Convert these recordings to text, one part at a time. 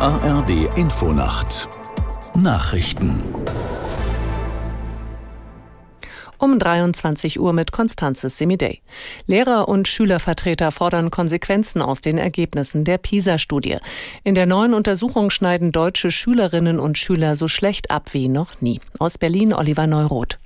ARD Infonacht Nachrichten um 23 Uhr mit Konstanzes Semidey. Lehrer und Schülervertreter fordern Konsequenzen aus den Ergebnissen der PISA-Studie. In der neuen Untersuchung schneiden deutsche Schülerinnen und Schüler so schlecht ab wie noch nie. Aus Berlin Oliver Neuroth.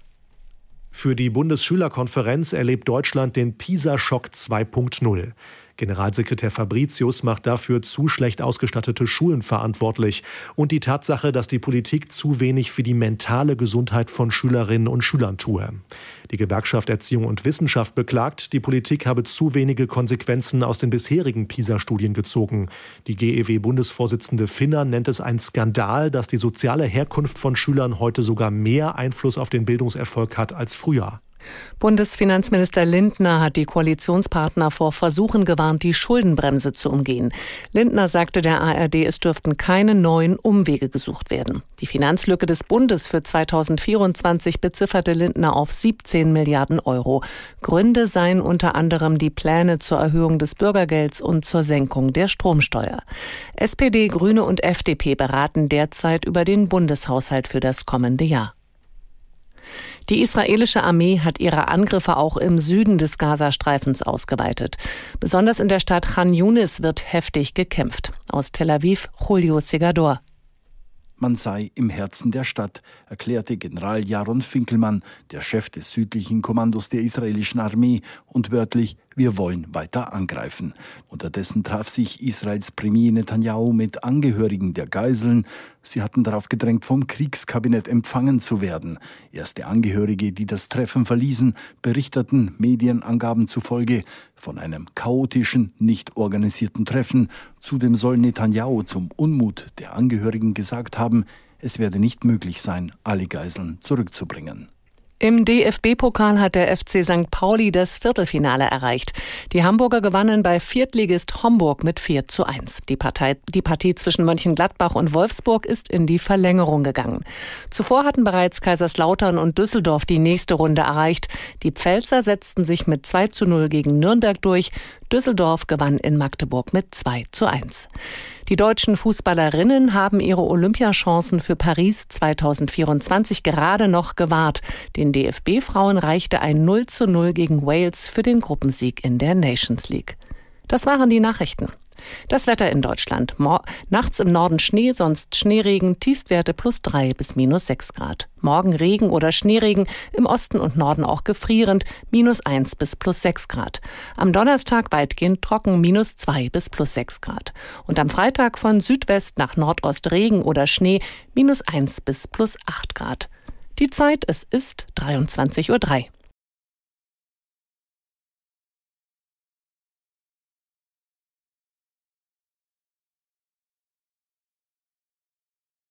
Für die Bundesschülerkonferenz erlebt Deutschland den PISA-Schock 2.0. Generalsekretär Fabricius macht dafür zu schlecht ausgestattete Schulen verantwortlich und die Tatsache, dass die Politik zu wenig für die mentale Gesundheit von Schülerinnen und Schülern tue. Die Gewerkschaft Erziehung und Wissenschaft beklagt, die Politik habe zu wenige Konsequenzen aus den bisherigen PISA-Studien gezogen. Die GEW-Bundesvorsitzende Finner nennt es ein Skandal, dass die soziale Herkunft von Schülern heute sogar mehr Einfluss auf den Bildungserfolg hat als früher. Bundesfinanzminister Lindner hat die Koalitionspartner vor Versuchen gewarnt, die Schuldenbremse zu umgehen. Lindner sagte der ARD, es dürften keine neuen Umwege gesucht werden. Die Finanzlücke des Bundes für 2024 bezifferte Lindner auf 17 Milliarden Euro. Gründe seien unter anderem die Pläne zur Erhöhung des Bürgergelds und zur Senkung der Stromsteuer. SPD, Grüne und FDP beraten derzeit über den Bundeshaushalt für das kommende Jahr. Die israelische Armee hat ihre Angriffe auch im Süden des Gazastreifens ausgeweitet. Besonders in der Stadt Khan Yunis wird heftig gekämpft. Aus Tel Aviv Julio Segador. Man sei im Herzen der Stadt, erklärte General Jaron Finkelmann, der Chef des südlichen Kommandos der israelischen Armee, und wörtlich wir wollen weiter angreifen. Unterdessen traf sich Israels Premier Netanyahu mit Angehörigen der Geiseln. Sie hatten darauf gedrängt, vom Kriegskabinett empfangen zu werden. Erste Angehörige, die das Treffen verließen, berichteten Medienangaben zufolge von einem chaotischen, nicht organisierten Treffen. Zudem soll Netanyahu zum Unmut der Angehörigen gesagt haben, es werde nicht möglich sein, alle Geiseln zurückzubringen. Im DFB-Pokal hat der FC St. Pauli das Viertelfinale erreicht. Die Hamburger gewannen bei Viertligist Homburg mit 4 zu 1. Die, Partei, die Partie zwischen Mönchengladbach und Wolfsburg ist in die Verlängerung gegangen. Zuvor hatten bereits Kaiserslautern und Düsseldorf die nächste Runde erreicht. Die Pfälzer setzten sich mit 2 zu 0 gegen Nürnberg durch. Düsseldorf gewann in Magdeburg mit 2 zu 1. Die deutschen Fußballerinnen haben ihre Olympiachancen für Paris 2024 gerade noch gewahrt. Den DFB-Frauen reichte ein 0 zu 0 gegen Wales für den Gruppensieg in der Nations League. Das waren die Nachrichten. Das Wetter in Deutschland. Mor Nachts im Norden Schnee, sonst Schneeregen, Tiefstwerte plus drei bis minus sechs Grad. Morgen Regen oder Schneeregen, im Osten und Norden auch gefrierend, minus eins bis plus sechs Grad. Am Donnerstag weitgehend trocken, minus zwei bis plus sechs Grad. Und am Freitag von Südwest nach Nordost Regen oder Schnee, minus eins bis plus acht Grad. Die Zeit, es ist 23.03 Uhr.